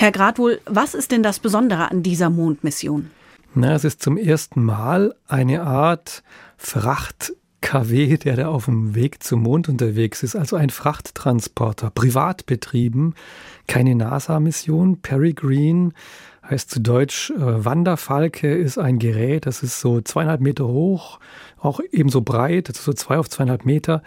Herr Gradwohl, was ist denn das Besondere an dieser Mondmission? Na, es ist zum ersten Mal eine Art Fracht KW, der da auf dem Weg zum Mond unterwegs ist, also ein Frachttransporter, privat betrieben, keine NASA-Mission. Peregrine heißt zu Deutsch äh, Wanderfalke, ist ein Gerät, das ist so zweieinhalb Meter hoch, auch ebenso breit, also so zwei auf zweieinhalb Meter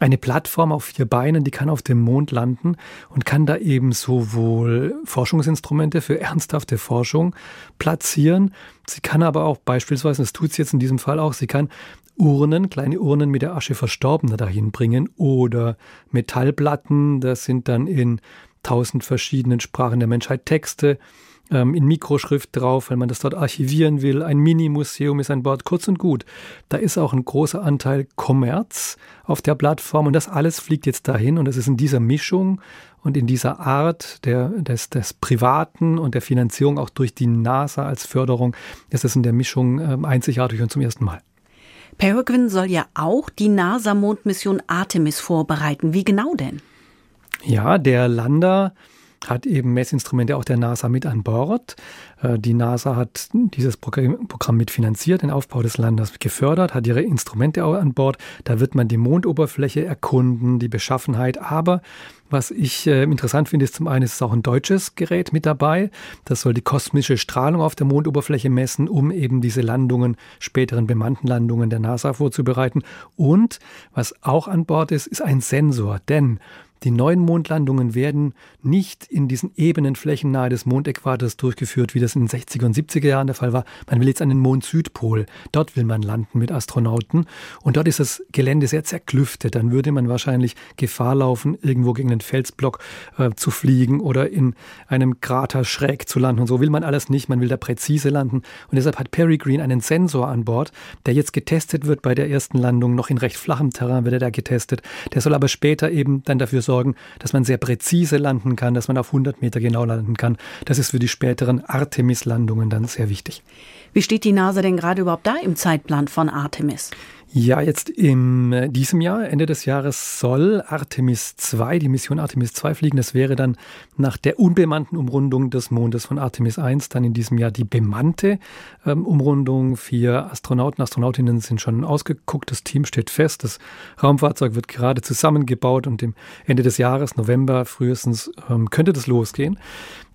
eine Plattform auf vier Beinen, die kann auf dem Mond landen und kann da eben sowohl Forschungsinstrumente für ernsthafte Forschung platzieren. Sie kann aber auch beispielsweise, das tut sie jetzt in diesem Fall auch, sie kann Urnen, kleine Urnen mit der Asche Verstorbener dahin bringen oder Metallplatten, das sind dann in tausend verschiedenen Sprachen der Menschheit Texte ähm, in Mikroschrift drauf, wenn man das dort archivieren will. Ein Mini-Museum ist ein Bord, kurz und gut. Da ist auch ein großer Anteil Kommerz auf der Plattform und das alles fliegt jetzt dahin und es ist in dieser Mischung und in dieser Art der, des, des Privaten und der Finanzierung auch durch die NASA als Förderung ist es in der Mischung ähm, einzigartig und zum ersten Mal. Peregrine soll ja auch die NASA-Mondmission Artemis vorbereiten. Wie genau denn? Ja, der Lander hat eben Messinstrumente auch der NASA mit an Bord. Äh, die NASA hat dieses Programm mitfinanziert, den Aufbau des Landes gefördert, hat ihre Instrumente auch an Bord. Da wird man die Mondoberfläche erkunden, die Beschaffenheit. Aber was ich äh, interessant finde, ist zum einen ist es auch ein deutsches Gerät mit dabei. Das soll die kosmische Strahlung auf der Mondoberfläche messen, um eben diese Landungen, späteren bemannten Landungen der NASA vorzubereiten. Und was auch an Bord ist, ist ein Sensor. Denn die neuen Mondlandungen werden nicht in diesen ebenen Flächen nahe des Mondäquators durchgeführt, wie das in den 60er und 70er Jahren der Fall war. Man will jetzt an den Mond-Südpol. Dort will man landen mit Astronauten. Und dort ist das Gelände sehr zerklüftet. Dann würde man wahrscheinlich Gefahr laufen, irgendwo gegen einen Felsblock äh, zu fliegen oder in einem Krater schräg zu landen. Und so will man alles nicht. Man will da präzise landen. Und deshalb hat Peregrine einen Sensor an Bord, der jetzt getestet wird bei der ersten Landung. Noch in recht flachem Terrain wird er da getestet. Der soll aber später eben dann dafür sorgen, dass man sehr präzise landen kann, dass man auf 100 Meter genau landen kann. Das ist für die späteren Artemis-Landungen dann sehr wichtig. Wie steht die NASA denn gerade überhaupt da im Zeitplan von Artemis? Ja, jetzt in äh, diesem Jahr, Ende des Jahres, soll Artemis 2, die Mission Artemis 2 fliegen. Das wäre dann nach der unbemannten Umrundung des Mondes von Artemis 1 dann in diesem Jahr die bemannte ähm, Umrundung. Vier Astronauten, Astronautinnen sind schon ausgeguckt. Das Team steht fest. Das Raumfahrzeug wird gerade zusammengebaut und im Ende des Jahres, November frühestens, ähm, könnte das losgehen.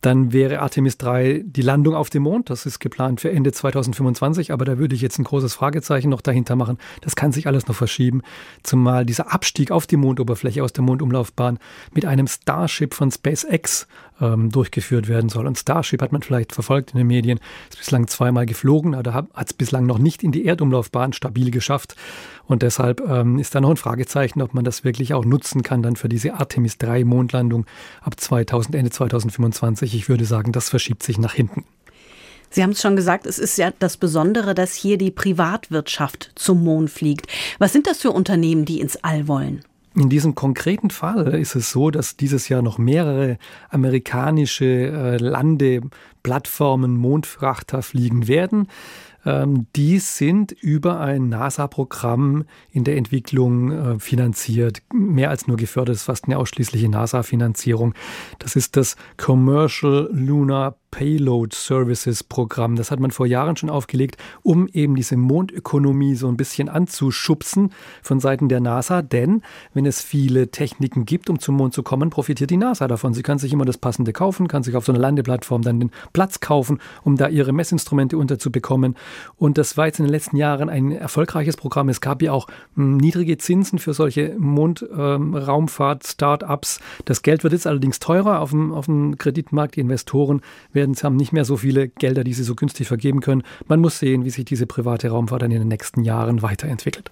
Dann wäre Artemis 3 die Landung auf dem Mond. Das ist geplant für Ende 2025, aber da würde ich jetzt ein großes Fragezeichen noch dahinter machen. Das kann sich alles noch verschieben, zumal dieser Abstieg auf die Mondoberfläche aus der Mondumlaufbahn mit einem Starship von SpaceX ähm, durchgeführt werden soll. Und Starship hat man vielleicht verfolgt in den Medien, ist bislang zweimal geflogen, aber hat es bislang noch nicht in die Erdumlaufbahn stabil geschafft. Und deshalb ähm, ist da noch ein Fragezeichen, ob man das wirklich auch nutzen kann dann für diese Artemis 3 Mondlandung ab 2000, Ende 2025. Ich würde sagen, das verschiebt sich nach hinten. Sie haben es schon gesagt, es ist ja das Besondere, dass hier die Privatwirtschaft zum Mond fliegt. Was sind das für Unternehmen, die ins All wollen? In diesem konkreten Fall ist es so, dass dieses Jahr noch mehrere amerikanische äh, Landeplattformen Mondfrachter fliegen werden. Ähm, die sind über ein NASA-Programm in der Entwicklung äh, finanziert. Mehr als nur gefördert, ist fast eine ausschließliche NASA-Finanzierung. Das ist das Commercial Lunar Payload Services Programm. Das hat man vor Jahren schon aufgelegt, um eben diese Mondökonomie so ein bisschen anzuschubsen von Seiten der NASA. Denn wenn es viele Techniken gibt, um zum Mond zu kommen, profitiert die NASA davon. Sie kann sich immer das Passende kaufen, kann sich auf so einer Landeplattform dann den Platz kaufen, um da ihre Messinstrumente unterzubekommen. Und das war jetzt in den letzten Jahren ein erfolgreiches Programm. Es gab ja auch hm, niedrige Zinsen für solche Mondraumfahrt-Startups. Das Geld wird jetzt allerdings teurer auf dem, auf dem Kreditmarkt. Die Investoren werden, haben nicht mehr so viele Gelder, die sie so günstig vergeben können. Man muss sehen, wie sich diese private Raumfahrt dann in den nächsten Jahren weiterentwickelt.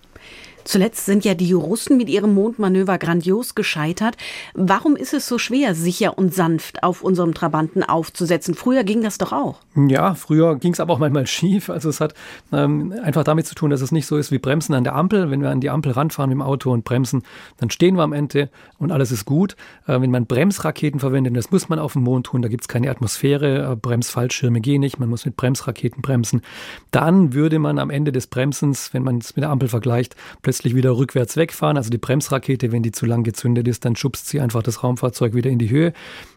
Zuletzt sind ja die Russen mit ihrem Mondmanöver grandios gescheitert. Warum ist es so schwer, sicher und sanft auf unserem Trabanten aufzusetzen? Früher ging das doch auch. Ja, früher ging es aber auch manchmal schief. Also es hat ähm, einfach damit zu tun, dass es nicht so ist wie Bremsen an der Ampel. Wenn wir an die Ampel ranfahren mit dem Auto und bremsen, dann stehen wir am Ende und alles ist gut. Äh, wenn man Bremsraketen verwendet, das muss man auf dem Mond tun, da gibt es keine Atmosphäre, äh, Bremsfallschirme gehen nicht, man muss mit Bremsraketen bremsen. Dann würde man am Ende des Bremsens, wenn man es mit der Ampel vergleicht, plötzlich plötzlich wieder rückwärts wegfahren. Also die Bremsrakete, wenn die zu lang gezündet ist, dann schubst sie einfach das Raumfahrzeug wieder in die Höhe.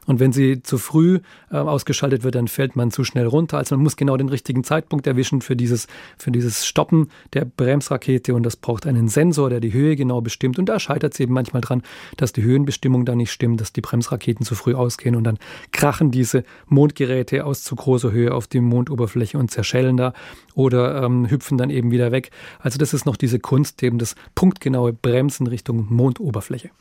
Und wenn sie zu früh äh, ausgeschaltet wird, dann fällt man zu schnell runter. Also man muss genau den richtigen Zeitpunkt erwischen für dieses, für dieses Stoppen der Bremsrakete. Und das braucht einen Sensor, der die Höhe genau bestimmt. Und da scheitert es eben manchmal dran, dass die Höhenbestimmung da nicht stimmt, dass die Bremsraketen zu früh ausgehen. Und dann krachen diese Mondgeräte aus zu großer Höhe auf die Mondoberfläche und zerschellen da oder ähm, hüpfen dann eben wieder weg. Also das ist noch diese Kunst, eben das punktgenaue Bremsen Richtung Mondoberfläche.